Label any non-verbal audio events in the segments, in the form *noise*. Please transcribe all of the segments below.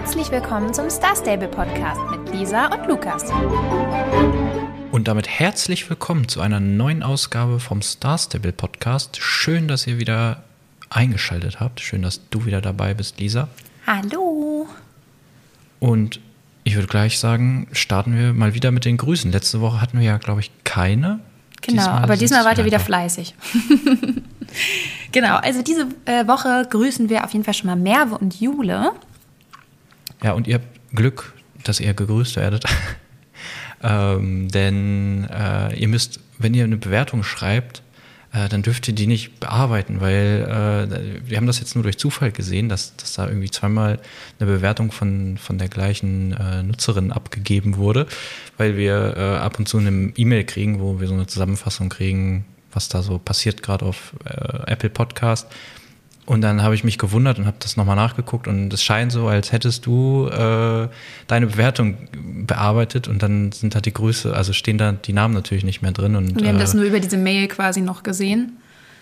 Herzlich willkommen zum Star Stable Podcast mit Lisa und Lukas. Und damit herzlich willkommen zu einer neuen Ausgabe vom Star Stable Podcast. Schön, dass ihr wieder eingeschaltet habt. Schön, dass du wieder dabei bist, Lisa. Hallo. Und ich würde gleich sagen, starten wir mal wieder mit den Grüßen. Letzte Woche hatten wir ja, glaube ich, keine. Genau, diesmal aber diesmal wart ihr wieder fleißig. *laughs* genau, also diese äh, Woche grüßen wir auf jeden Fall schon mal Merve und Jule. Ja, und ihr habt Glück, dass ihr gegrüßt werdet. *laughs* ähm, denn äh, ihr müsst, wenn ihr eine Bewertung schreibt, äh, dann dürft ihr die nicht bearbeiten, weil äh, wir haben das jetzt nur durch Zufall gesehen, dass, dass da irgendwie zweimal eine Bewertung von, von der gleichen äh, Nutzerin abgegeben wurde, weil wir äh, ab und zu eine E-Mail kriegen, wo wir so eine Zusammenfassung kriegen, was da so passiert gerade auf äh, Apple Podcast. Und dann habe ich mich gewundert und habe das nochmal nachgeguckt und es scheint so, als hättest du äh, deine Bewertung bearbeitet und dann sind da die Grüße, also stehen da die Namen natürlich nicht mehr drin. Und, wir haben das äh, nur über diese Mail quasi noch gesehen.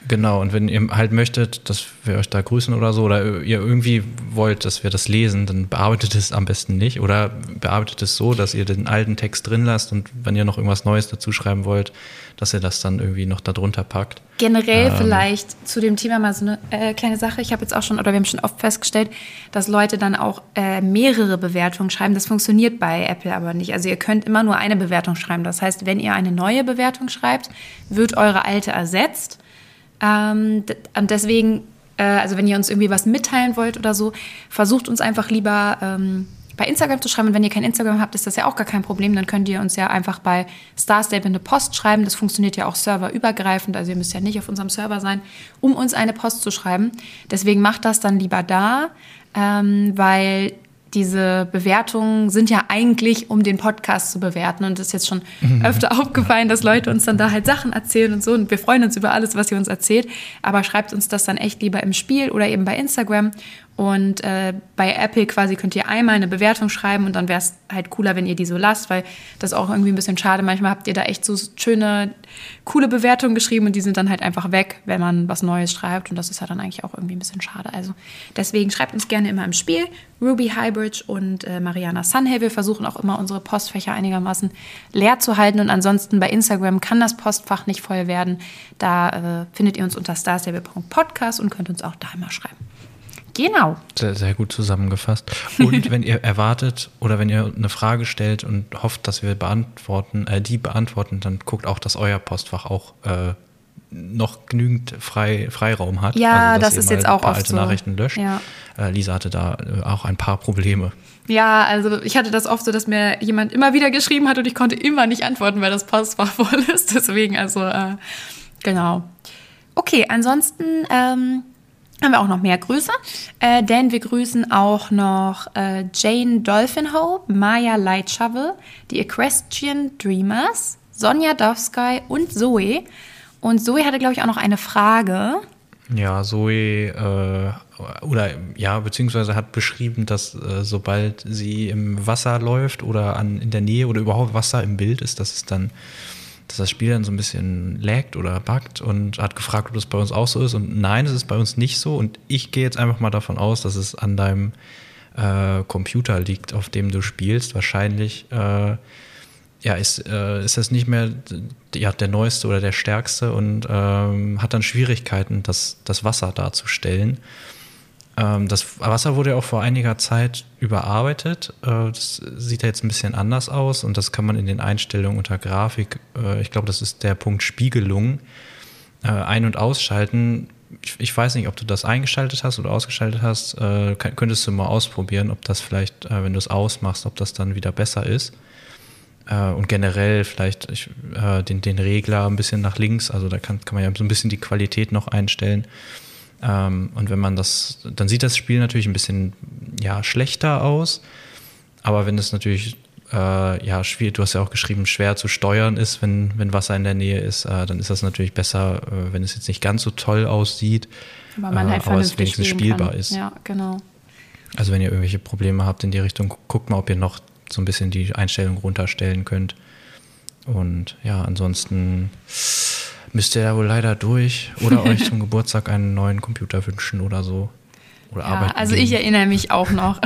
Genau, und wenn ihr halt möchtet, dass wir euch da grüßen oder so, oder ihr irgendwie wollt, dass wir das lesen, dann bearbeitet es am besten nicht. Oder bearbeitet es so, dass ihr den alten Text drin lasst und wenn ihr noch irgendwas Neues dazu schreiben wollt, dass ihr das dann irgendwie noch darunter packt. Generell ähm, vielleicht zu dem Thema mal so eine äh, kleine Sache. Ich habe jetzt auch schon, oder wir haben schon oft festgestellt, dass Leute dann auch äh, mehrere Bewertungen schreiben. Das funktioniert bei Apple aber nicht. Also ihr könnt immer nur eine Bewertung schreiben. Das heißt, wenn ihr eine neue Bewertung schreibt, wird eure alte ersetzt. Ähm, und deswegen, äh, also wenn ihr uns irgendwie was mitteilen wollt oder so, versucht uns einfach lieber ähm, bei Instagram zu schreiben. Und wenn ihr kein Instagram habt, ist das ja auch gar kein Problem. Dann könnt ihr uns ja einfach bei Starstable eine Post schreiben. Das funktioniert ja auch serverübergreifend. Also ihr müsst ja nicht auf unserem Server sein, um uns eine Post zu schreiben. Deswegen macht das dann lieber da, ähm, weil diese Bewertungen sind ja eigentlich, um den Podcast zu bewerten. Und es ist jetzt schon mhm. öfter aufgefallen, dass Leute uns dann da halt Sachen erzählen und so. Und wir freuen uns über alles, was ihr uns erzählt. Aber schreibt uns das dann echt lieber im Spiel oder eben bei Instagram. Und äh, bei Apple quasi könnt ihr einmal eine Bewertung schreiben und dann wäre es halt cooler, wenn ihr die so lasst, weil das ist auch irgendwie ein bisschen schade. Manchmal habt ihr da echt so schöne, coole Bewertungen geschrieben und die sind dann halt einfach weg, wenn man was Neues schreibt. Und das ist ja dann eigentlich auch irgendwie ein bisschen schade. Also deswegen schreibt uns gerne immer im Spiel. Ruby Highbridge und äh, Mariana Sunhay. Wir versuchen auch immer unsere Postfächer einigermaßen leer zu halten. Und ansonsten bei Instagram kann das Postfach nicht voll werden. Da äh, findet ihr uns unter starstable.podcast und könnt uns auch da immer schreiben. Genau. Sehr, sehr gut zusammengefasst. Und *laughs* wenn ihr erwartet oder wenn ihr eine Frage stellt und hofft, dass wir beantworten, äh, die beantworten, dann guckt auch, dass euer Postfach auch äh, noch genügend Frei, Freiraum hat. Ja, also, das ist jetzt auch oft alte so. Nachrichten löscht. Ja. Äh, Lisa hatte da äh, auch ein paar Probleme. Ja, also ich hatte das oft so, dass mir jemand immer wieder geschrieben hat und ich konnte immer nicht antworten, weil das Postfach *laughs* voll ist. Deswegen, also äh, genau. Okay, ansonsten ähm, haben wir auch noch mehr Grüße, äh, denn wir grüßen auch noch äh, Jane Dolphinho, Maya Light Shovel, die Equestrian Dreamers, Sonja Dovsky und Zoe. Und Zoe hatte, glaube ich, auch noch eine Frage. Ja, Zoe, äh, oder ja, beziehungsweise hat beschrieben, dass äh, sobald sie im Wasser läuft oder an, in der Nähe oder überhaupt Wasser im Bild ist, dass es dann dass das Spiel dann so ein bisschen laggt oder buggt und hat gefragt, ob das bei uns auch so ist. Und nein, es ist bei uns nicht so. Und ich gehe jetzt einfach mal davon aus, dass es an deinem äh, Computer liegt, auf dem du spielst. Wahrscheinlich äh, ja, ist, äh, ist das nicht mehr ja, der neueste oder der stärkste und ähm, hat dann Schwierigkeiten, das, das Wasser darzustellen. Ähm, das Wasser wurde ja auch vor einiger Zeit überarbeitet. Äh, das sieht ja jetzt ein bisschen anders aus und das kann man in den Einstellungen unter Grafik, äh, ich glaube, das ist der Punkt Spiegelung, äh, ein- und ausschalten. Ich, weiß nicht, ob du das eingeschaltet hast oder ausgeschaltet hast. könntest du mal ausprobieren, ob das vielleicht, wenn du es ausmachst, ob das dann wieder besser ist. und generell vielleicht ich, den, den Regler ein bisschen nach links, also da kann, kann man ja so ein bisschen die Qualität noch einstellen ähm, und wenn man das, dann sieht das Spiel natürlich ein bisschen ja, schlechter aus. Aber wenn es natürlich äh, ja, schwierig, du hast ja auch geschrieben, schwer zu steuern ist, wenn, wenn Wasser in der Nähe ist, äh, dann ist das natürlich besser, äh, wenn es jetzt nicht ganz so toll aussieht, aber, man halt aber es wenigstens spielbar kann. ist. Ja, genau. Also wenn ihr irgendwelche Probleme habt in die Richtung, guckt mal, ob ihr noch so ein bisschen die Einstellung runterstellen könnt. Und ja, ansonsten müsst ihr ja wohl leider durch oder euch *laughs* zum Geburtstag einen neuen Computer wünschen oder so. oder Ja, arbeiten. also gehen. ich erinnere mich auch noch,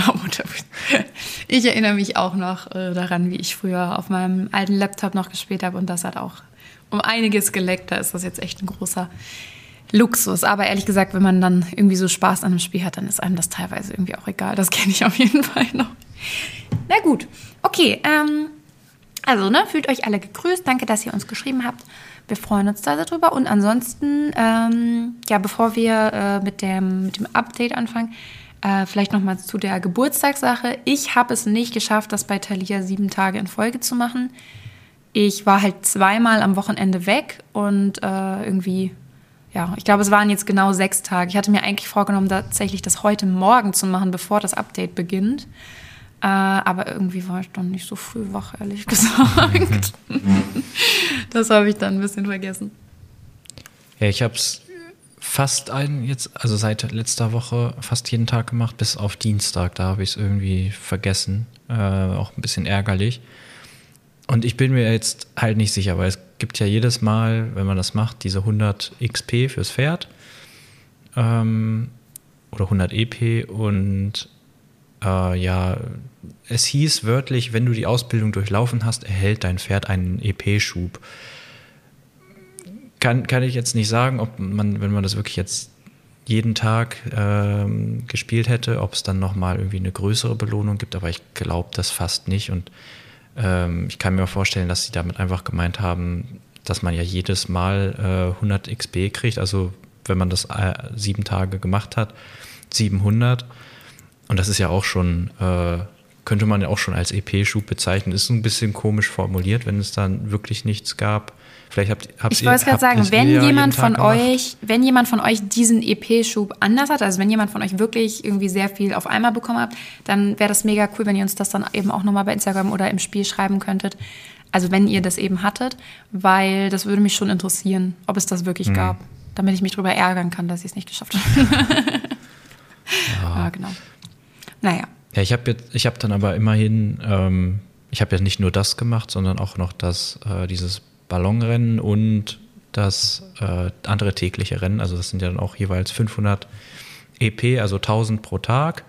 *laughs* ich erinnere mich auch noch äh, daran, wie ich früher auf meinem alten Laptop noch gespielt habe und das hat auch um einiges geleckt. Da ist das jetzt echt ein großer Luxus. Aber ehrlich gesagt, wenn man dann irgendwie so Spaß an einem Spiel hat, dann ist einem das teilweise irgendwie auch egal. Das *laughs* kenne ich auf jeden Fall noch. Na gut, okay. Ähm, also, ne, fühlt euch alle gegrüßt. Danke, dass ihr uns geschrieben habt. Wir freuen uns da sehr drüber. Und ansonsten, ähm, ja, bevor wir äh, mit, dem, mit dem Update anfangen, äh, vielleicht nochmal zu der Geburtstagssache. Ich habe es nicht geschafft, das bei Thalia sieben Tage in Folge zu machen. Ich war halt zweimal am Wochenende weg und äh, irgendwie, ja, ich glaube, es waren jetzt genau sechs Tage. Ich hatte mir eigentlich vorgenommen, tatsächlich das heute Morgen zu machen, bevor das Update beginnt. Äh, aber irgendwie war ich dann nicht so früh wach, ehrlich *laughs* gesagt. *laughs* das habe ich dann ein bisschen vergessen. Ja, ich habe es fast ein, jetzt, also seit letzter Woche fast jeden Tag gemacht, bis auf Dienstag. Da habe ich es irgendwie vergessen. Äh, auch ein bisschen ärgerlich. Und ich bin mir jetzt halt nicht sicher, weil es gibt ja jedes Mal, wenn man das macht, diese 100 XP fürs Pferd ähm, oder 100 EP und äh, ja, es hieß wörtlich, wenn du die Ausbildung durchlaufen hast, erhält dein Pferd einen EP-Schub. Kann, kann ich jetzt nicht sagen, ob man, wenn man das wirklich jetzt jeden Tag ähm, gespielt hätte, ob es dann nochmal irgendwie eine größere Belohnung gibt, aber ich glaube das fast nicht. Und ähm, ich kann mir vorstellen, dass sie damit einfach gemeint haben, dass man ja jedes Mal äh, 100 XP kriegt. Also wenn man das äh, sieben Tage gemacht hat, 700. Und das ist ja auch schon, äh, könnte man ja auch schon als EP-Schub bezeichnen. Ist ein bisschen komisch formuliert, wenn es dann wirklich nichts gab. Vielleicht habt, habt Ich wollte es gerade habt sagen, wenn ihr ja jemand von gemacht. euch, wenn jemand von euch diesen EP-Schub anders hat, also wenn jemand von euch wirklich irgendwie sehr viel auf einmal bekommen hat, dann wäre das mega cool, wenn ihr uns das dann eben auch nochmal bei Instagram oder im Spiel schreiben könntet. Also wenn ihr das eben hattet, weil das würde mich schon interessieren, ob es das wirklich gab, damit ich mich darüber ärgern kann, dass ich es nicht geschafft habe. *laughs* *laughs* ja. genau. Naja. Ja, ich habe jetzt, ich habe dann aber immerhin, ähm, ich habe ja nicht nur das gemacht, sondern auch noch das, äh, dieses Ballonrennen und das äh, andere tägliche Rennen. Also das sind ja dann auch jeweils 500 EP, also 1000 pro Tag.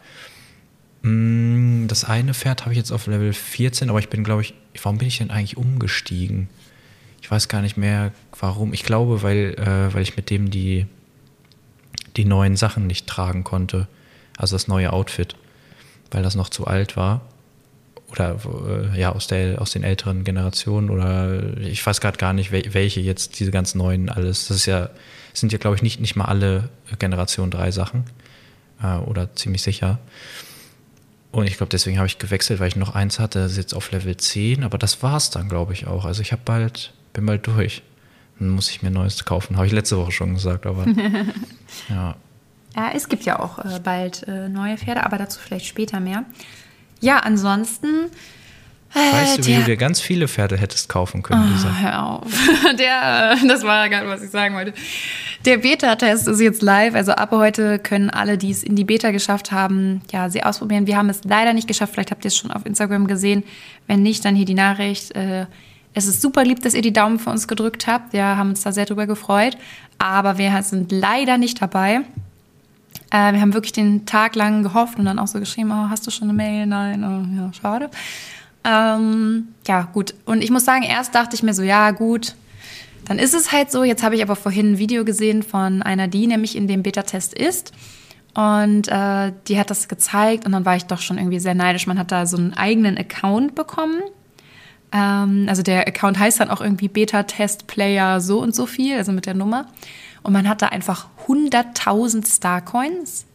Mm, Das eine Pferd habe ich jetzt auf Level 14, aber ich bin, glaube ich, warum bin ich denn eigentlich umgestiegen? Ich weiß gar nicht mehr, warum. Ich glaube, weil, äh, weil ich mit dem die, die neuen Sachen nicht tragen konnte. Also das neue Outfit, weil das noch zu alt war. Oder äh, ja, aus, der, aus den älteren Generationen. Oder ich weiß gerade gar nicht, wel- welche jetzt diese ganz neuen alles. Das ist ja, sind ja, glaube ich, nicht, nicht mal alle Generation 3 Sachen. Äh, oder ziemlich sicher. Und ich glaube, deswegen habe ich gewechselt, weil ich noch eins hatte, das ist jetzt auf Level 10, aber das war es dann, glaube ich, auch. Also ich habe bald, bin bald durch. Dann muss ich mir neues kaufen. Habe ich letzte Woche schon gesagt, aber *laughs* ja. Ja, es gibt ja auch äh, bald äh, neue Pferde, aber dazu vielleicht später mehr. Ja, ansonsten. Äh, Weißt du, wie der- du dir ganz viele Pferde hättest kaufen können, Lisa? Ah, hör auf. *laughs* Der, äh, das war gerade, was ich sagen wollte. Der Beta-Test ist jetzt live. Also ab heute können alle, die es in die Beta geschafft haben, ja, sie ausprobieren. Wir haben es leider nicht geschafft. Vielleicht habt ihr es schon auf Instagram gesehen. Wenn nicht, dann hier die Nachricht. Äh, Es ist super lieb, dass ihr die Daumen für uns gedrückt habt. Wir haben uns da sehr drüber gefreut. Aber wir sind leider nicht dabei. Äh, wir haben wirklich den Tag lang gehofft und dann auch so geschrieben, oh, hast du schon eine Mail? Nein, oh, ja, schade. Ähm, ja, gut. Und ich muss sagen, erst dachte ich mir so, ja, gut, dann ist es halt so. Jetzt habe ich aber vorhin ein Video gesehen von einer, die nämlich in dem Beta-Test ist. Und äh, die hat das gezeigt und dann war ich doch schon irgendwie sehr neidisch. Man hat da so einen eigenen Account bekommen. Ähm, also der Account heißt dann auch irgendwie Beta-Test-Player so und so viel, also mit der Nummer. Und man hat da einfach 100.000 Starcoins,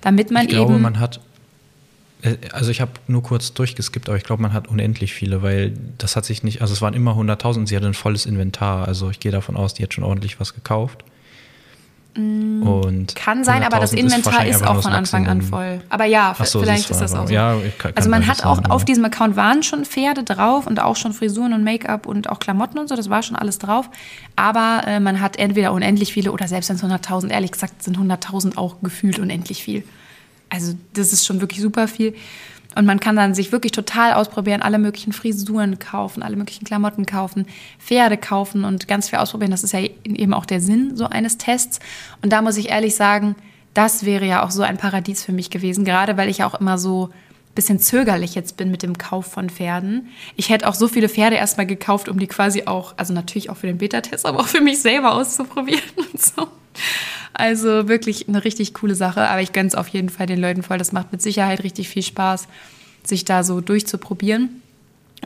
damit man Ich glaube, eben... man hat, äh, also ich habe nur kurz durchgeskippt, aber ich glaube, man hat unendlich viele, weil das hat sich nicht, also es waren immer 100.000 und sie hatte ein volles Inventar. Also ich gehe davon aus, die hat schon ordentlich was gekauft. Und Mm, Kann sein, aber das 100.000 Inventar ist einfach auch von Anfang an voll. Aber ja, so, vielleicht das ist das war- auch so. ja, kann- also man hat auch sein, auf ja. diesem Account waren schon Pferde drauf und auch schon Frisuren und Make-up und auch Klamotten und so, das war schon alles drauf. Aber äh, man hat entweder unendlich viele oder selbst wenn es 100.000, ehrlich gesagt sind 100.000 auch gefühlt unendlich viel. Also das ist schon wirklich super viel. Und man kann dann sich wirklich total ausprobieren, alle möglichen Frisuren kaufen, alle möglichen Klamotten kaufen, Pferde kaufen und ganz viel ausprobieren. Das ist ja eben auch der Sinn so eines Tests. Und da muss ich ehrlich sagen, das wäre ja auch so ein Paradies für mich gewesen, gerade weil ich auch immer so ein bisschen zögerlich jetzt bin mit dem Kauf von Pferden. Ich hätte auch so viele Pferde erstmal gekauft, um die quasi auch, also natürlich auch für den Beta-Test, aber auch für mich selber auszuprobieren *laughs* und so. Also wirklich eine richtig coole Sache, aber ich gönne es auf jeden Fall den Leuten voll. Das macht mit Sicherheit richtig viel Spaß, sich da so durchzuprobieren.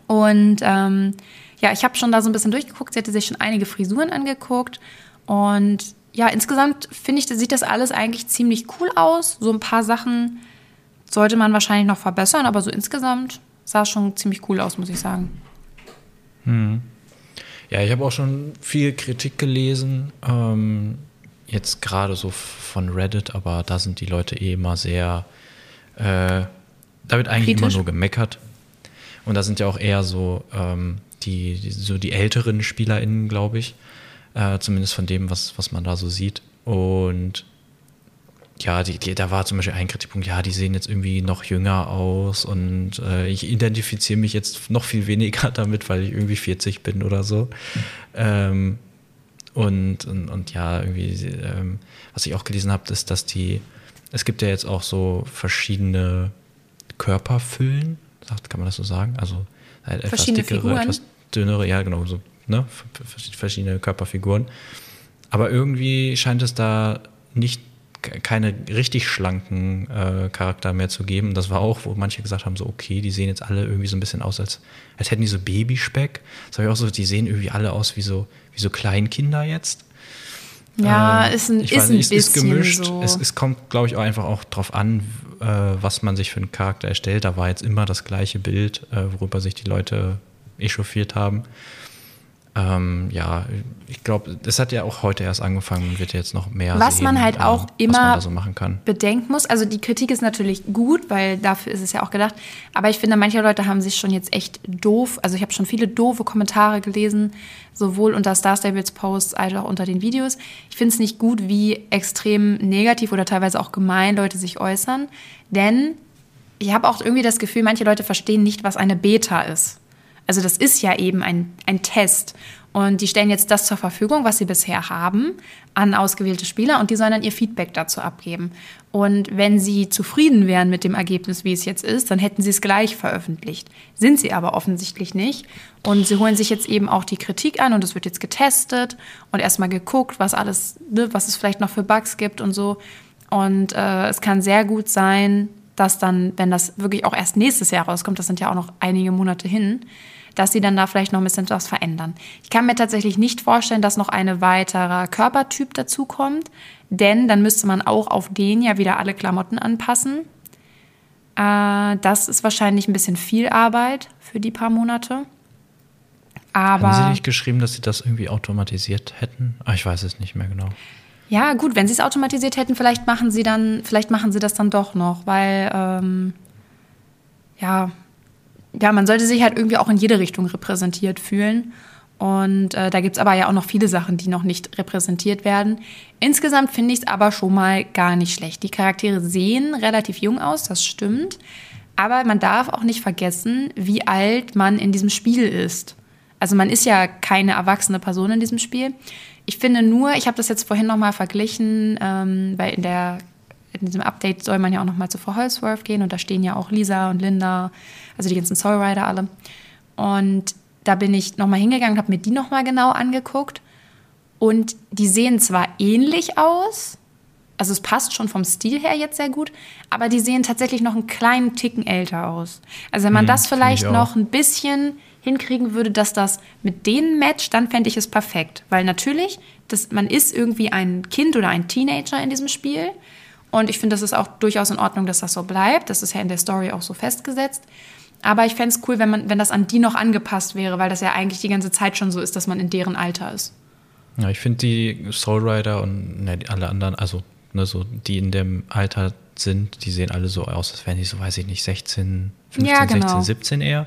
Und ähm, ja, ich habe schon da so ein bisschen durchgeguckt. Sie hatte sich schon einige Frisuren angeguckt. Und ja, insgesamt finde ich, sieht das alles eigentlich ziemlich cool aus. So ein paar Sachen sollte man wahrscheinlich noch verbessern, aber so insgesamt sah es schon ziemlich cool aus, muss ich sagen. Hm. Ja, ich habe auch schon viel Kritik gelesen. Ähm, jetzt gerade so von Reddit, aber da sind die Leute eh immer sehr. Äh, da wird eigentlich Kritisch. immer nur gemeckert. Und da sind ja auch eher so ähm, die, die, so die älteren SpielerInnen, glaube ich. Äh, zumindest von dem, was, was man da so sieht. Und ja, die, die, da war zum Beispiel ein Kritikpunkt, ja, die sehen jetzt irgendwie noch jünger aus und äh, ich identifiziere mich jetzt noch viel weniger *laughs* damit, weil ich irgendwie 40 bin oder so. Ähm, und, und, und, ja, irgendwie, ähm, was ich auch gelesen habe, ist, dass die, es gibt ja jetzt auch so verschiedene Körperfüllen, kann man das so sagen? Also halt etwas dickere, Figuren. etwas dünnere, ja genau, so ne? verschiedene Körperfiguren. Aber irgendwie scheint es da nicht keine richtig schlanken äh, Charakter mehr zu geben. Das war auch, wo manche gesagt haben, so okay, die sehen jetzt alle irgendwie so ein bisschen aus, als, als hätten die so Babyspeck. Das habe ich auch so, die sehen irgendwie alle aus wie so, wie so Kleinkinder jetzt. Ja, ähm, ist ein, ist weiß, ein bisschen ist gemischt. So. Es, es kommt, glaube ich, auch einfach auch drauf an, äh, was man sich für einen Charakter erstellt. Da war jetzt immer das gleiche Bild, äh, worüber sich die Leute echauffiert haben. Ähm, ja, ich glaube, das hat ja auch heute erst angefangen und wird jetzt noch mehr. Was sehen, man halt auch ähm, immer so bedenken muss, also die Kritik ist natürlich gut, weil dafür ist es ja auch gedacht. Aber ich finde, manche Leute haben sich schon jetzt echt doof, also ich habe schon viele doofe Kommentare gelesen, sowohl unter Star Stables Posts als auch unter den Videos. Ich finde es nicht gut, wie extrem negativ oder teilweise auch gemein Leute sich äußern, denn ich habe auch irgendwie das Gefühl, manche Leute verstehen nicht, was eine Beta ist. Also das ist ja eben ein, ein Test. Und die stellen jetzt das zur Verfügung, was sie bisher haben, an ausgewählte Spieler und die sollen dann ihr Feedback dazu abgeben. Und wenn sie zufrieden wären mit dem Ergebnis, wie es jetzt ist, dann hätten sie es gleich veröffentlicht. Sind sie aber offensichtlich nicht. Und sie holen sich jetzt eben auch die Kritik an und es wird jetzt getestet und erstmal geguckt, was alles, ne, was es vielleicht noch für Bugs gibt und so. Und äh, es kann sehr gut sein, dass dann, wenn das wirklich auch erst nächstes Jahr rauskommt, das sind ja auch noch einige Monate hin, dass sie dann da vielleicht noch ein bisschen was verändern. Ich kann mir tatsächlich nicht vorstellen, dass noch ein weiterer Körpertyp dazukommt, denn dann müsste man auch auf den ja wieder alle Klamotten anpassen. Äh, das ist wahrscheinlich ein bisschen viel Arbeit für die paar Monate. Aber Haben Sie nicht geschrieben, dass Sie das irgendwie automatisiert hätten? Ah, ich weiß es nicht mehr genau. Ja, gut, wenn Sie es automatisiert hätten, vielleicht machen Sie dann, vielleicht machen Sie das dann doch noch, weil ähm, ja, ja, man sollte sich halt irgendwie auch in jede Richtung repräsentiert fühlen. Und äh, da gibt es aber ja auch noch viele Sachen, die noch nicht repräsentiert werden. Insgesamt finde ich es aber schon mal gar nicht schlecht. Die Charaktere sehen relativ jung aus, das stimmt. Aber man darf auch nicht vergessen, wie alt man in diesem Spiel ist. Also man ist ja keine erwachsene Person in diesem Spiel. Ich finde nur, ich habe das jetzt vorhin nochmal verglichen, ähm, weil in, der, in diesem Update soll man ja auch nochmal zu Frau Holsworth gehen und da stehen ja auch Lisa und Linda also die ganzen Soul Rider alle. Und da bin ich nochmal hingegangen, habe mir die nochmal genau angeguckt. Und die sehen zwar ähnlich aus, also es passt schon vom Stil her jetzt sehr gut, aber die sehen tatsächlich noch einen kleinen Ticken älter aus. Also wenn man hm, das vielleicht noch ein bisschen hinkriegen würde, dass das mit denen matcht, dann fände ich es perfekt. Weil natürlich, das, man ist irgendwie ein Kind oder ein Teenager in diesem Spiel. Und ich finde, das ist auch durchaus in Ordnung, dass das so bleibt. Das ist ja in der Story auch so festgesetzt. Aber ich fände es cool, wenn, man, wenn das an die noch angepasst wäre, weil das ja eigentlich die ganze Zeit schon so ist, dass man in deren Alter ist. Ja, ich finde die Soul Rider und ne, alle anderen, also ne, so die in dem Alter sind, die sehen alle so aus, als wären die so, weiß ich nicht, 16, 15, ja, genau. 16, 17 eher.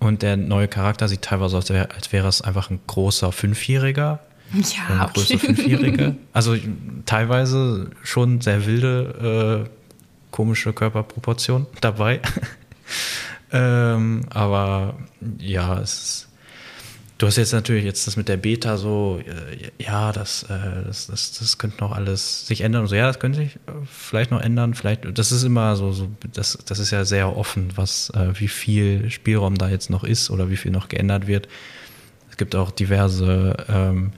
Und der neue Charakter sieht teilweise aus, als wäre es einfach ein großer Fünfjähriger. Ja, ein okay. Fünfjährige. *laughs* Also teilweise schon sehr wilde, äh, komische Körperproportionen dabei. *laughs* Ähm, aber ja, es ist, Du hast jetzt natürlich jetzt das mit der Beta so, äh, ja, das, äh, das, das, das könnte noch alles sich ändern. Und so, ja, das könnte sich äh, vielleicht noch ändern. Vielleicht, das ist immer so, so das, das ist ja sehr offen, was, wie viel Spielraum da jetzt noch ist oder wie viel noch geändert wird. Es gibt auch diverse ähm,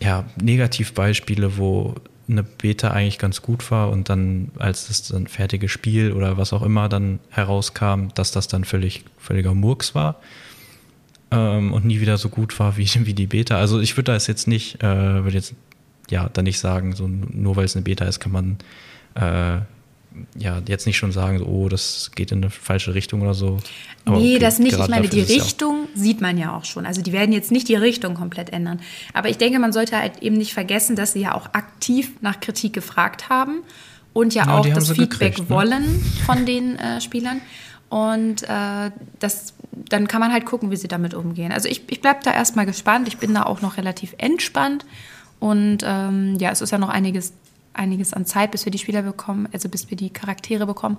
ja, Negativbeispiele, wo eine Beta eigentlich ganz gut war und dann, als das dann fertige Spiel oder was auch immer dann herauskam, dass das dann völlig, völliger Murks war ähm, und nie wieder so gut war wie, *laughs* wie die Beta. Also ich würde da jetzt nicht, äh, würde jetzt ja dann nicht sagen, so nur weil es eine Beta ist, kann man äh, ja jetzt nicht schon sagen, so, oh, das geht in eine falsche Richtung oder so. Aber nee, okay, das nicht. Ich meine, die Richtung sieht man ja auch schon. Also die werden jetzt nicht die Richtung komplett ändern. Aber ich denke, man sollte halt eben nicht vergessen, dass sie ja auch aktiv nach Kritik gefragt haben und ja, ja auch das Feedback gekriegt, ne? wollen von den äh, Spielern. Und äh, das, dann kann man halt gucken, wie sie damit umgehen. Also ich, ich bleibe da erstmal gespannt. Ich bin da auch noch relativ entspannt. Und ähm, ja, es ist ja noch einiges, einiges an Zeit, bis wir die Spieler bekommen, also bis wir die Charaktere bekommen.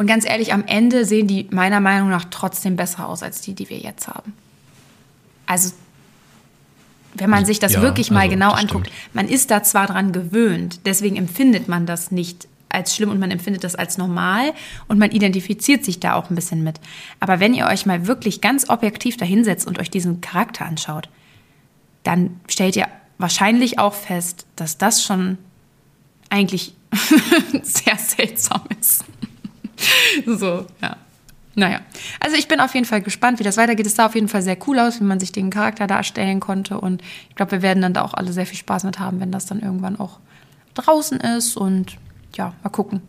Und ganz ehrlich, am Ende sehen die meiner Meinung nach trotzdem besser aus als die, die wir jetzt haben. Also, wenn man sich das ja, wirklich mal also, genau anguckt, stimmt. man ist da zwar dran gewöhnt, deswegen empfindet man das nicht als schlimm und man empfindet das als normal und man identifiziert sich da auch ein bisschen mit. Aber wenn ihr euch mal wirklich ganz objektiv dahinsetzt und euch diesen Charakter anschaut, dann stellt ihr wahrscheinlich auch fest, dass das schon eigentlich *laughs* sehr seltsam ist. *laughs* so, ja. Naja, also ich bin auf jeden Fall gespannt, wie das weitergeht. Es sah auf jeden Fall sehr cool aus, wie man sich den Charakter darstellen konnte. Und ich glaube, wir werden dann da auch alle sehr viel Spaß mit haben, wenn das dann irgendwann auch draußen ist. Und ja, mal gucken.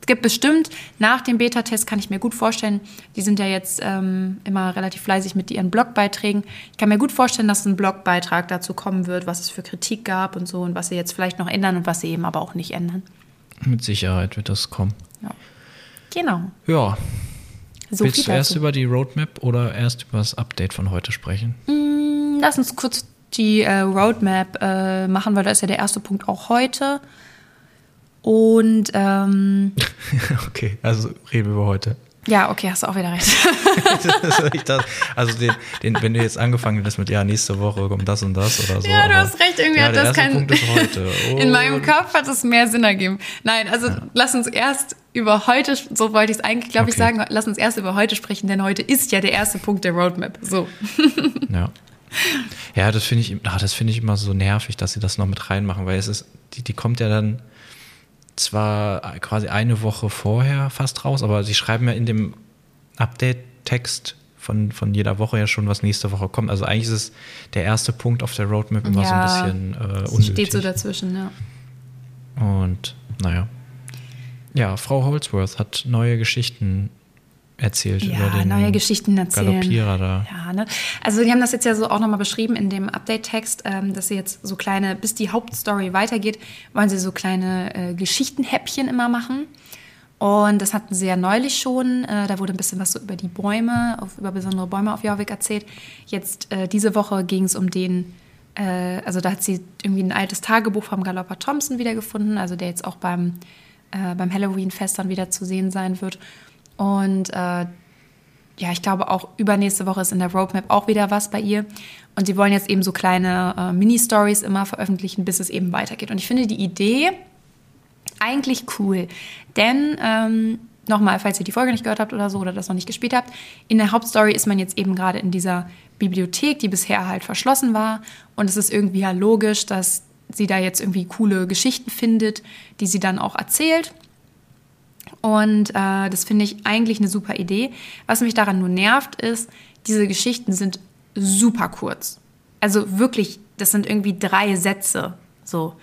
Es gibt bestimmt nach dem Beta-Test, kann ich mir gut vorstellen, die sind ja jetzt ähm, immer relativ fleißig mit ihren Blogbeiträgen. Ich kann mir gut vorstellen, dass ein Blogbeitrag dazu kommen wird, was es für Kritik gab und so und was sie jetzt vielleicht noch ändern und was sie eben aber auch nicht ändern. Mit Sicherheit wird das kommen. Ja. Genau. Ja. So Willst du erst über die Roadmap oder erst über das Update von heute sprechen? Mm, lass uns kurz die äh, Roadmap äh, machen, weil da ist ja der erste Punkt auch heute. Und ähm, *laughs* okay, also reden wir über heute. Ja, okay, hast du auch wieder recht. *laughs* also den, den, wenn du jetzt angefangen hättest mit ja nächste Woche kommt das und das oder so. Ja, du hast recht, irgendwie ja, hat das keinen. Punkt ist heute. Oh. *laughs* In meinem Kopf hat es mehr Sinn ergeben. Nein, also ja. lass uns erst über heute, so wollte ich es eigentlich, glaube okay. ich, sagen, lass uns erst über heute sprechen, denn heute ist ja der erste Punkt der Roadmap. So. *laughs* ja. Ja, das finde ich, ach, das finde ich immer so nervig, dass sie das noch mit reinmachen, weil es ist, die, die kommt ja dann zwar quasi eine Woche vorher fast raus, aber sie schreiben ja in dem Update-Text von, von jeder Woche ja schon, was nächste Woche kommt. Also eigentlich ist es der erste Punkt auf der Roadmap immer ja, so ein bisschen äh, unnötig. steht so dazwischen, ja. Und naja. Ja, Frau Holdsworth hat neue Geschichten erzählt ja, über den neue Geschichten erzählen. Galoppierer da. Ja, ne? Also die haben das jetzt ja so auch nochmal beschrieben in dem Update-Text, ähm, dass sie jetzt so kleine, bis die Hauptstory weitergeht, wollen sie so kleine äh, Geschichtenhäppchen immer machen. Und das hatten sie ja neulich schon. Äh, da wurde ein bisschen was so über die Bäume, auf, über besondere Bäume auf Jorvik erzählt. Jetzt äh, diese Woche ging es um den, äh, also da hat sie irgendwie ein altes Tagebuch vom Galopper Thompson wiedergefunden, also der jetzt auch beim, äh, beim Halloween-Fest dann wieder zu sehen sein wird. Und äh, ja, ich glaube auch übernächste Woche ist in der Roadmap auch wieder was bei ihr. Und sie wollen jetzt eben so kleine äh, Mini-Stories immer veröffentlichen, bis es eben weitergeht. Und ich finde die Idee eigentlich cool. Denn, ähm, nochmal, falls ihr die Folge nicht gehört habt oder so oder das noch nicht gespielt habt, in der Hauptstory ist man jetzt eben gerade in dieser Bibliothek, die bisher halt verschlossen war. Und es ist irgendwie ja logisch, dass sie da jetzt irgendwie coole Geschichten findet, die sie dann auch erzählt. Und äh, das finde ich eigentlich eine super Idee. Was mich daran nur nervt, ist, diese Geschichten sind super kurz. Also wirklich, das sind irgendwie drei Sätze. So.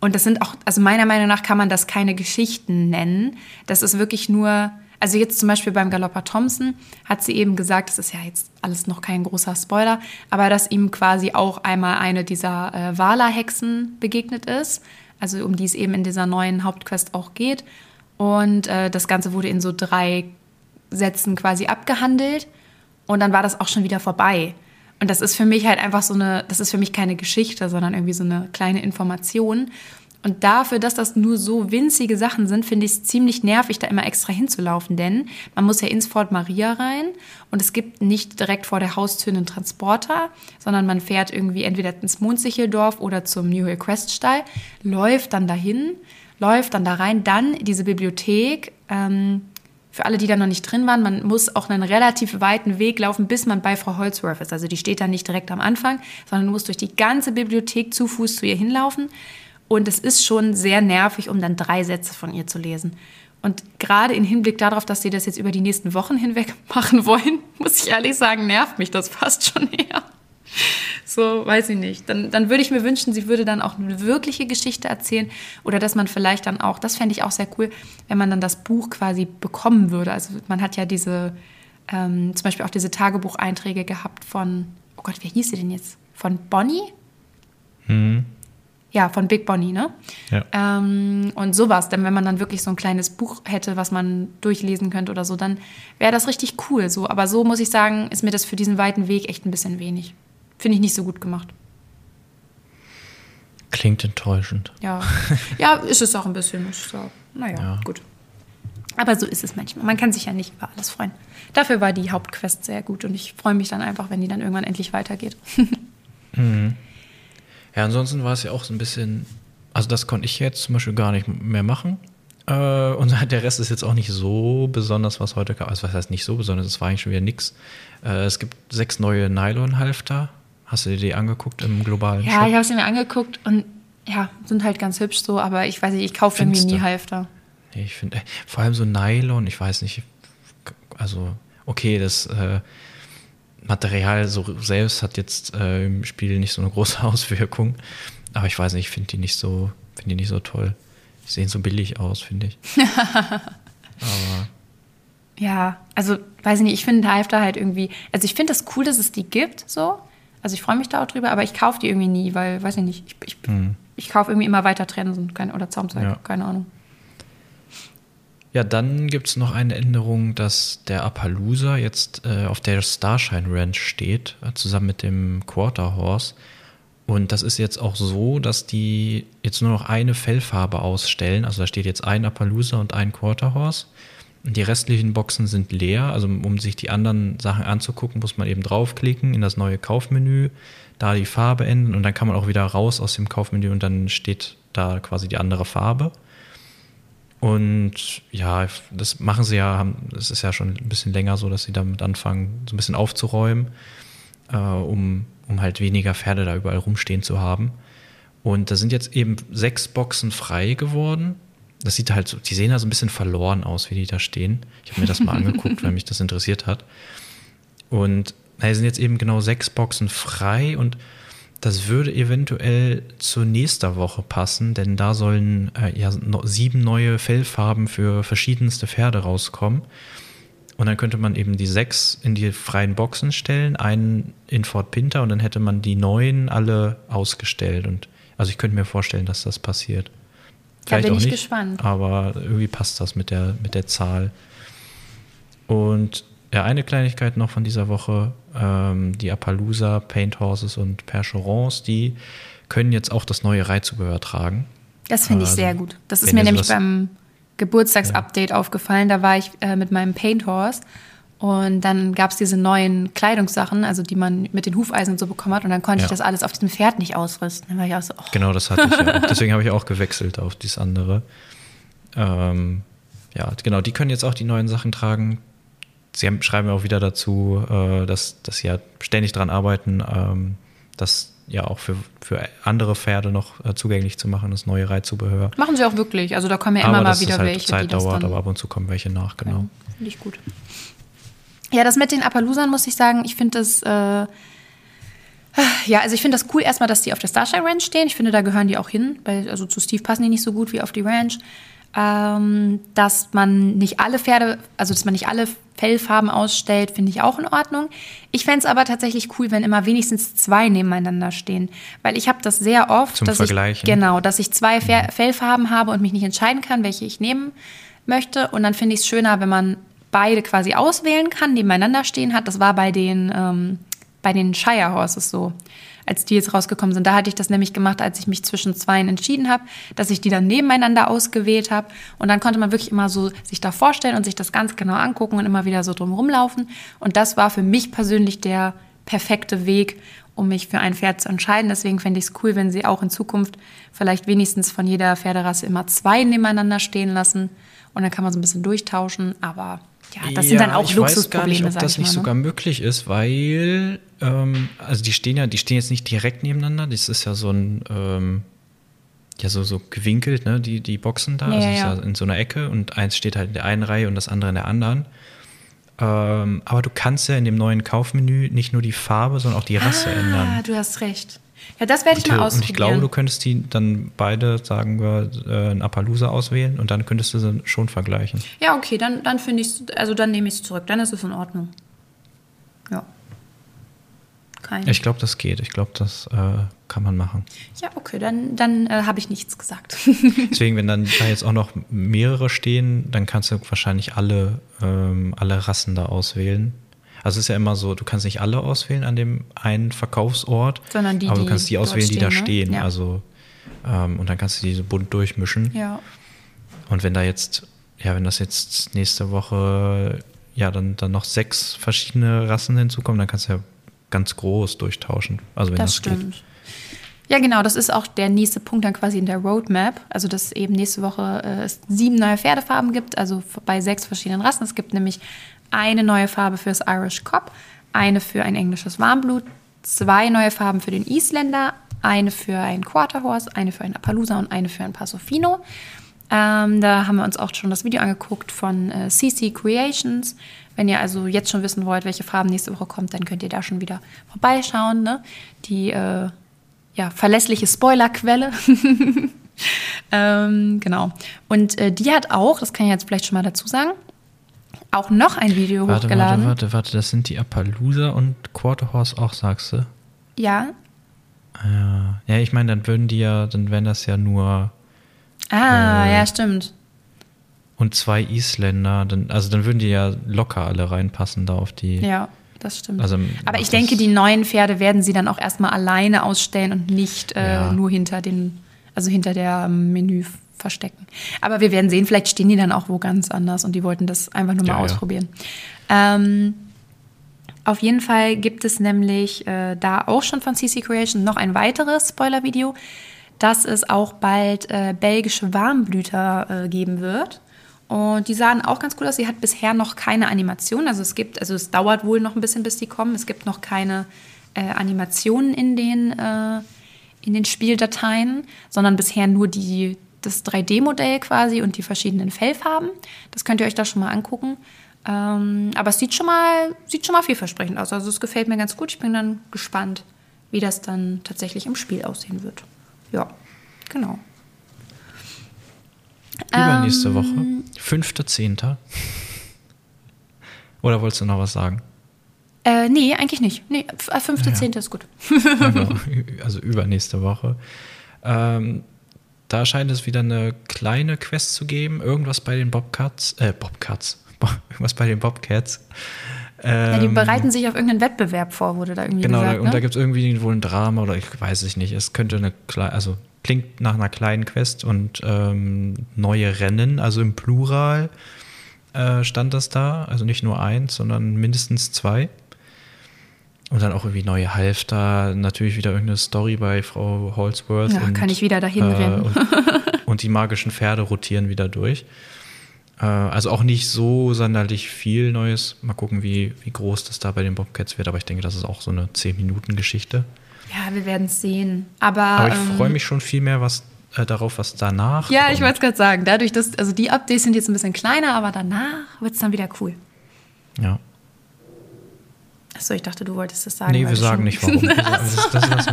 Und das sind auch, also meiner Meinung nach kann man das keine Geschichten nennen. Das ist wirklich nur, also jetzt zum Beispiel beim Galopper Thompson hat sie eben gesagt, das ist ja jetzt alles noch kein großer Spoiler, aber dass ihm quasi auch einmal eine dieser äh, Wala-Hexen begegnet ist, also um die es eben in dieser neuen Hauptquest auch geht. Und äh, das Ganze wurde in so drei Sätzen quasi abgehandelt. Und dann war das auch schon wieder vorbei. Und das ist für mich halt einfach so eine, das ist für mich keine Geschichte, sondern irgendwie so eine kleine Information. Und dafür, dass das nur so winzige Sachen sind, finde ich es ziemlich nervig, da immer extra hinzulaufen, denn man muss ja ins Fort Maria rein und es gibt nicht direkt vor der Haustür einen Transporter, sondern man fährt irgendwie entweder ins Mondsicheldorf oder zum New Hill Crest Stall, läuft dann dahin, läuft dann da rein, dann diese Bibliothek. Ähm, für alle, die da noch nicht drin waren, man muss auch einen relativ weiten Weg laufen, bis man bei Frau Holzworth ist. Also die steht da nicht direkt am Anfang, sondern du musst durch die ganze Bibliothek zu Fuß zu ihr hinlaufen. Und es ist schon sehr nervig, um dann drei Sätze von ihr zu lesen. Und gerade im Hinblick darauf, dass sie das jetzt über die nächsten Wochen hinweg *laughs* machen wollen, muss ich ehrlich sagen, nervt mich das fast schon eher. So, weiß ich nicht. Dann, dann würde ich mir wünschen, sie würde dann auch eine wirkliche Geschichte erzählen oder dass man vielleicht dann auch, das fände ich auch sehr cool, wenn man dann das Buch quasi bekommen würde. Also man hat ja diese, ähm, zum Beispiel auch diese Tagebucheinträge gehabt von, oh Gott, wer hieß sie denn jetzt? Von Bonnie? Mhm. Ja, von Big Bonnie, ne? Ja. Ähm, und sowas, denn wenn man dann wirklich so ein kleines Buch hätte, was man durchlesen könnte oder so, dann wäre das richtig cool. So. Aber so muss ich sagen, ist mir das für diesen weiten Weg echt ein bisschen wenig. Finde ich nicht so gut gemacht. Klingt enttäuschend. Ja, ja ist es auch ein bisschen, muss ich sagen. Naja, ja. gut. Aber so ist es manchmal. Man kann sich ja nicht über alles freuen. Dafür war die Hauptquest sehr gut und ich freue mich dann einfach, wenn die dann irgendwann endlich weitergeht. *laughs* mhm. Ja, ansonsten war es ja auch so ein bisschen, also das konnte ich jetzt zum Beispiel gar nicht mehr machen. Äh, und *laughs* der Rest ist jetzt auch nicht so besonders, was heute kam. Also was heißt nicht so besonders, es war eigentlich schon wieder nix. Äh, es gibt sechs neue Nylon-Halfter. Hast du dir die angeguckt im globalen Ja, Shop? ich habe sie mir angeguckt und ja, sind halt ganz hübsch so, aber ich weiß nicht, ich kaufe irgendwie nie Halfter. Nee, ich finde, äh, vor allem so Nylon, ich weiß nicht, also okay, das äh, Material so selbst hat jetzt äh, im Spiel nicht so eine große *laughs* Auswirkung. Aber ich weiß nicht, ich finde die nicht so, finde die nicht so toll. Die sehen so billig aus, finde ich. *laughs* aber. Ja, also weiß ich nicht, ich finde Halfter halt irgendwie, also ich finde das cool, dass es die gibt, so. Also ich freue mich da auch drüber, aber ich kaufe die irgendwie nie, weil, weiß ich nicht, ich, ich, hm. ich kaufe irgendwie immer weiter Trensen oder Zaumzeug, ja. keine Ahnung. Ja, dann gibt es noch eine Änderung, dass der Appaloosa jetzt äh, auf der Starshine Ranch steht, äh, zusammen mit dem Quarter Horse. Und das ist jetzt auch so, dass die jetzt nur noch eine Fellfarbe ausstellen. Also da steht jetzt ein Appaloosa und ein Quarter Horse. Die restlichen Boxen sind leer. Also um sich die anderen Sachen anzugucken, muss man eben draufklicken in das neue Kaufmenü, da die Farbe ändern und dann kann man auch wieder raus aus dem Kaufmenü und dann steht da quasi die andere Farbe. Und ja, das machen sie ja, es ist ja schon ein bisschen länger so, dass sie damit anfangen, so ein bisschen aufzuräumen, äh, um, um halt weniger Pferde da überall rumstehen zu haben. Und da sind jetzt eben sechs Boxen frei geworden. Das sieht halt so, die sehen ja so ein bisschen verloren aus, wie die da stehen. Ich habe mir das mal *laughs* angeguckt, weil mich das interessiert hat. Und da sind jetzt eben genau sechs Boxen frei und das würde eventuell zur nächster Woche passen, denn da sollen äh, ja sieben neue Fellfarben für verschiedenste Pferde rauskommen. Und dann könnte man eben die sechs in die freien Boxen stellen, einen in Fort Pinter und dann hätte man die neuen alle ausgestellt. Und also ich könnte mir vorstellen, dass das passiert. Vielleicht da bin ich nicht, gespannt. Aber irgendwie passt das mit der, mit der Zahl. Und ja, eine Kleinigkeit noch von dieser Woche. Ähm, die Appaloosa, Paint Horses und Percherons, die können jetzt auch das neue Reizubehör tragen. Das finde ich also, sehr gut. Das ist mir nämlich beim Geburtstagsupdate ja. aufgefallen. Da war ich äh, mit meinem Paint Horse und dann gab es diese neuen Kleidungssachen, also die man mit den Hufeisen so bekommen hat. Und dann konnte ja. ich das alles auf diesem Pferd nicht ausrüsten. Dann war ich auch so, oh. Genau, das hatte ich ja auch. *laughs* Deswegen habe ich auch gewechselt auf dieses andere. Ähm, ja, genau, die können jetzt auch die neuen Sachen tragen. Sie haben, schreiben auch wieder dazu, äh, dass, dass sie ja ständig daran arbeiten, ähm, das ja auch für, für andere Pferde noch äh, zugänglich zu machen, das neue Reitzubehör. Machen sie auch wirklich. Also da kommen ja immer aber mal wieder halt welche. Zeit die dauert, aber ab und zu kommen welche nach, genau. Ja, Finde ich gut. Ja, das mit den Appaloosern muss ich sagen, ich finde das. Äh, ja, also ich finde das cool erstmal, dass die auf der Starshine Ranch stehen. Ich finde, da gehören die auch hin, weil also zu Steve passen die nicht so gut wie auf die Ranch ähm, dass man nicht alle Pferde, also dass man nicht alle Fellfarben ausstellt, finde ich auch in Ordnung. Ich fände es aber tatsächlich cool, wenn immer wenigstens zwei nebeneinander stehen, weil ich habe das sehr oft, Zum dass Vergleichen. ich genau, dass ich zwei. Fellfarben habe und mich nicht entscheiden kann, welche ich nehmen möchte. Und dann finde ich es schöner, wenn man beide quasi auswählen kann, nebeneinander stehen hat. Das war bei den ähm, bei den Shire Horses so, als die jetzt rausgekommen sind. Da hatte ich das nämlich gemacht, als ich mich zwischen zweien entschieden habe, dass ich die dann nebeneinander ausgewählt habe. Und dann konnte man wirklich immer so sich da vorstellen und sich das ganz genau angucken und immer wieder so drum rumlaufen. Und das war für mich persönlich der perfekte Weg, um mich für ein Pferd zu entscheiden. Deswegen fände ich es cool, wenn sie auch in Zukunft vielleicht wenigstens von jeder Pferderasse immer zwei nebeneinander stehen lassen. Und dann kann man so ein bisschen durchtauschen. Aber ja, das sind dann auch ich Luxusprobleme. Ich weiß gar nicht, ob das mal, nicht ne? sogar möglich ist, weil ähm, also die stehen ja, die stehen jetzt nicht direkt nebeneinander. Das ist ja so ein ähm, ja so so gewinkelt, ne? Die die Boxen da, Ja, also ja, ja ja. in so einer Ecke und eins steht halt in der einen Reihe und das andere in der anderen. Ähm, aber du kannst ja in dem neuen Kaufmenü nicht nur die Farbe, sondern auch die Rasse ah, ändern. du hast recht. Ja, das werde ich mal Und ausprobieren. ich glaube, du könntest die dann beide, sagen wir, äh, ein Appaloosa auswählen und dann könntest du sie schon vergleichen. ja, okay, dann, dann finde ich also dann nehme ich es zurück. Dann ist es in Ordnung. Ja. Kein. Ich glaube, das geht. Ich glaube, das äh, kann man machen. ja, okay, dann, dann äh, habe ich nichts gesagt. *laughs* Deswegen, wenn dann da jetzt auch noch mehrere stehen, dann kannst du wahrscheinlich alle, ähm, alle Rassen da auswählen. Also es ist ja immer so, du kannst nicht alle auswählen an dem einen Verkaufsort, Sondern die, aber du die kannst die dort auswählen, die da stehen, stehen. ne? Ja. Also ähm, und dann kannst du die so bunt durchmischen. ja. Und wenn da jetzt, ja, wenn das jetzt nächste Woche, ja, dann, dann noch sechs verschiedene Rassen hinzukommen, dann kannst du ja ganz groß durchtauschen. Also wenn das, Das geht. stimmt. Ja, genau, das ist auch der nächste Punkt dann quasi in der Roadmap. Also, dass es eben nächste Woche äh, es sieben neue Pferdefarben gibt, also bei sechs verschiedenen Rassen. Es gibt nämlich eine neue Farbe für das Irish Cob, eine für ein englisches Warmblut, zwei neue Farben für den Isländer, eine für ein Quarter Horse, eine für ein Appaloosa und eine für ein Passofino. Ähm, da haben wir uns auch schon das Video angeguckt von äh, CC Creations. Wenn ihr also jetzt schon wissen wollt, welche Farben nächste Woche kommt, dann könnt ihr da schon wieder vorbeischauen. Ne? Die äh, ja, verlässliche Spoilerquelle. *laughs* ähm, genau. Und äh, die hat auch, das kann ich jetzt vielleicht schon mal dazu sagen, auch noch ein Video Warte, hochgeladen. warte, warte, warte, das sind die Appaloosa und Quarter Horse auch, sagst du? Ja. Ja, ja ich meine, dann würden die ja, dann wären das ja nur Ah, Äh, ja, stimmt. und zwei Isländer, dann, also dann würden die ja locker alle reinpassen da auf die. Ja, das stimmt. Also, Aber ich denke, die neuen Pferde werden sie dann auch erstmal alleine ausstellen und nicht äh, Ja. nur hinter den, also hinter der ähm, Menü verstecken. Aber wir werden sehen, vielleicht stehen die dann auch wo ganz anders und die wollten das einfach nur mal Ja, ja. ausprobieren. Ähm, auf jeden Fall gibt es nämlich äh, da auch schon von CC Creation noch ein weiteres Spoiler-Video, dass es auch bald äh, belgische Warmblüter äh, geben wird. Und die sahen auch ganz cool aus. Sie hat bisher noch keine Animation. Also es gibt, also es dauert wohl noch ein bisschen, bis die kommen. Es gibt noch keine äh, Animationen in den, äh, in den Spieldateien, sondern bisher nur die, das 3D-Modell quasi und die verschiedenen Fellfarben. Das könnt ihr euch da schon mal angucken. Ähm, aber es sieht schon mal, sieht schon mal vielversprechend aus. Also es gefällt mir ganz gut. Ich bin dann gespannt, wie das dann tatsächlich im Spiel aussehen wird. Ja, genau. Übernächste Ähm, Woche. Fünfter, zehnter. Oder wolltest du noch was sagen? Äh, nee, eigentlich nicht. Nee, f- äh, fünfte, Ja. ist gut. Ja, genau. *laughs* Also übernächste Woche. Ähm, da scheint es wieder eine kleine Quest zu geben. Irgendwas bei den Bobcats. Äh, Bobcats. Bo- *laughs* Irgendwas bei den Bobcats. Ja, die Ähm, bereiten sich auf irgendeinen Wettbewerb vor, wurde da irgendwie Genau, gesagt. da, und ne? da gibt es irgendwie wohl ein Drama oder ich weiß es nicht. Es könnte eine kleine, also klingt nach einer kleinen Quest und ähm, neue Rennen, also im Plural äh, stand das da. Also nicht nur eins, sondern mindestens zwei. Und dann auch irgendwie neue Halfter, natürlich wieder irgendeine Story bei Frau Holsworth. Ja, und, kann ich wieder dahin rennen. Und, *laughs* und die magischen Pferde rotieren wieder durch. Äh, also auch nicht so sonderlich viel Neues. Mal gucken, wie, wie groß das da bei den Bobcats wird. Aber ich denke, das ist auch so eine 10-Minuten-Geschichte. ja, wir werden es sehen. Aber, Aber ich ähm, freue mich schon viel mehr was, äh, darauf, was danach Ja, kommt. ich wollte es gerade sagen. Dadurch, dass, also die Updates sind jetzt ein bisschen kleiner, aber danach wird es dann wieder cool. Ja. Achso, ich dachte, du wolltest das sagen. Nee, wir sagen nicht *laughs* warum. Das, das.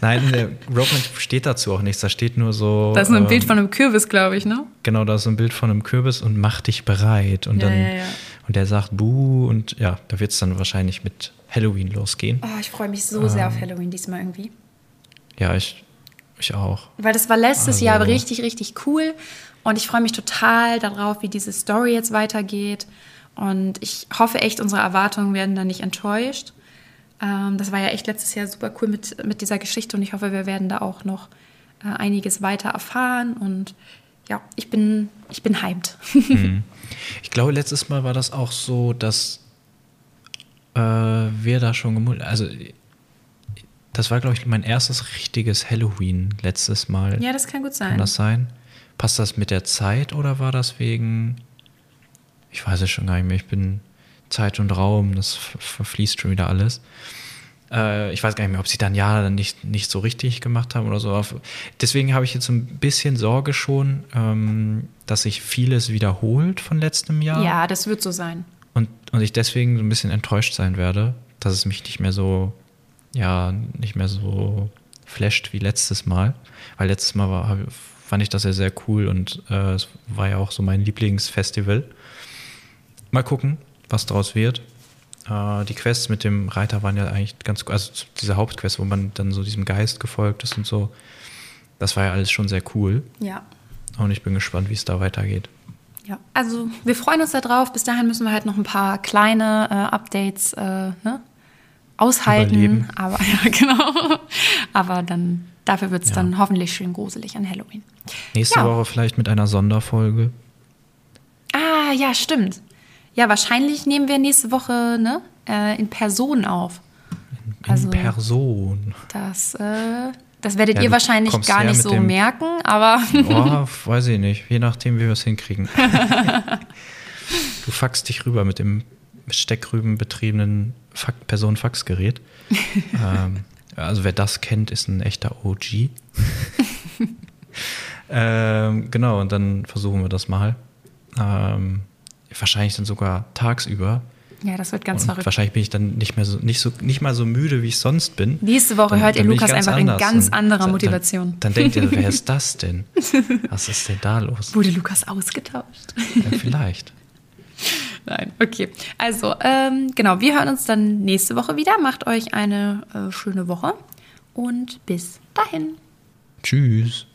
Nein, in der Roadmap steht dazu auch nichts. Da steht nur so. Da ist nur ein ähm, Bild von einem Kürbis, glaube ich, ne? Genau, da ist so ein Bild von einem Kürbis und mach dich bereit. Und Ja, dann ja, ja. und der sagt Buh und ja, da wird es dann wahrscheinlich mit Halloween losgehen. Oh, ich freue mich so sehr auf Halloween diesmal irgendwie. Ja, ich, ich auch. Weil das war letztes Also- Jahr richtig, richtig cool. Und ich freue mich total darauf, wie diese Story jetzt weitergeht. Und ich hoffe echt, unsere Erwartungen werden da nicht enttäuscht. Ähm, das war ja echt letztes Jahr super cool mit, mit dieser Geschichte und ich hoffe, wir werden da auch noch äh, einiges weiter erfahren und ja, ich bin, ich bin hyped. *laughs* Mhm. Ich glaube, letztes Mal war das auch so, dass äh, wir da schon gemult. Also, das war, glaube ich, mein erstes richtiges Halloween letztes Mal. Ja, das kann gut sein. Kann das sein? Passt das mit der Zeit oder war das wegen. Ich weiß es schon gar nicht mehr. Ich bin Zeit und Raum, das verfließt schon wieder alles. Äh, ich weiß gar nicht mehr, ob sie dann ja dann nicht, nicht so richtig gemacht haben oder so. Deswegen habe ich jetzt ein bisschen Sorge schon, ähm, dass sich vieles wiederholt von letztem Jahr. Ja, das wird so sein. Und, und ich deswegen so ein bisschen enttäuscht sein werde, dass es mich nicht mehr so, ja, nicht mehr so flasht wie letztes Mal. Weil letztes Mal war, fand ich das ja sehr cool und äh, es war ja auch so mein Lieblingsfestival. Mal gucken, was daraus wird. Äh, die Quests mit dem Reiter waren ja eigentlich ganz, also diese Hauptquest, wo man dann so diesem Geist gefolgt ist und so. Das war ja alles schon sehr cool. Ja. Und ich bin gespannt, wie es da weitergeht. Ja, also wir freuen uns darauf. Bis dahin müssen wir halt noch ein paar kleine äh, Updates äh, ne? aushalten. Überleben. Aber *laughs* ja, genau. Aber dann dafür wird es ja. dann hoffentlich schön gruselig an Halloween. Nächste ja. Woche vielleicht mit einer Sonderfolge. Ah, ja, stimmt. Ja, wahrscheinlich nehmen wir nächste Woche ne, äh, in Person auf. In, also, Person. Das, äh, das werdet ja, ihr wahrscheinlich gar nicht so merken, aber. *laughs* oh, weiß ich nicht. Je nachdem, wie wir es hinkriegen. *laughs* du faxst dich rüber mit dem Steckrüben-betriebenen Personenfaxgerät. *laughs* ähm, also wer das kennt, ist ein echter OG. ähm, genau, und dann versuchen wir das mal. Ähm, wahrscheinlich dann sogar tagsüber. Ja, das wird ganz und verrückt. Wahrscheinlich bin ich dann nicht mehr so, nicht so, nicht mal so müde, wie ich sonst bin. Nächste Woche dann, hört ihr Lukas einfach in ganz anderer Motivation. Dann, dann, denkt ihr, wer ist das denn? *laughs* Was ist denn da los? Wurde Lukas ausgetauscht? Ja, vielleicht. *laughs* Nein, okay. Also, ähm, genau, wir hören uns dann nächste Woche wieder. Macht euch eine äh, schöne Woche und bis dahin. Tschüss.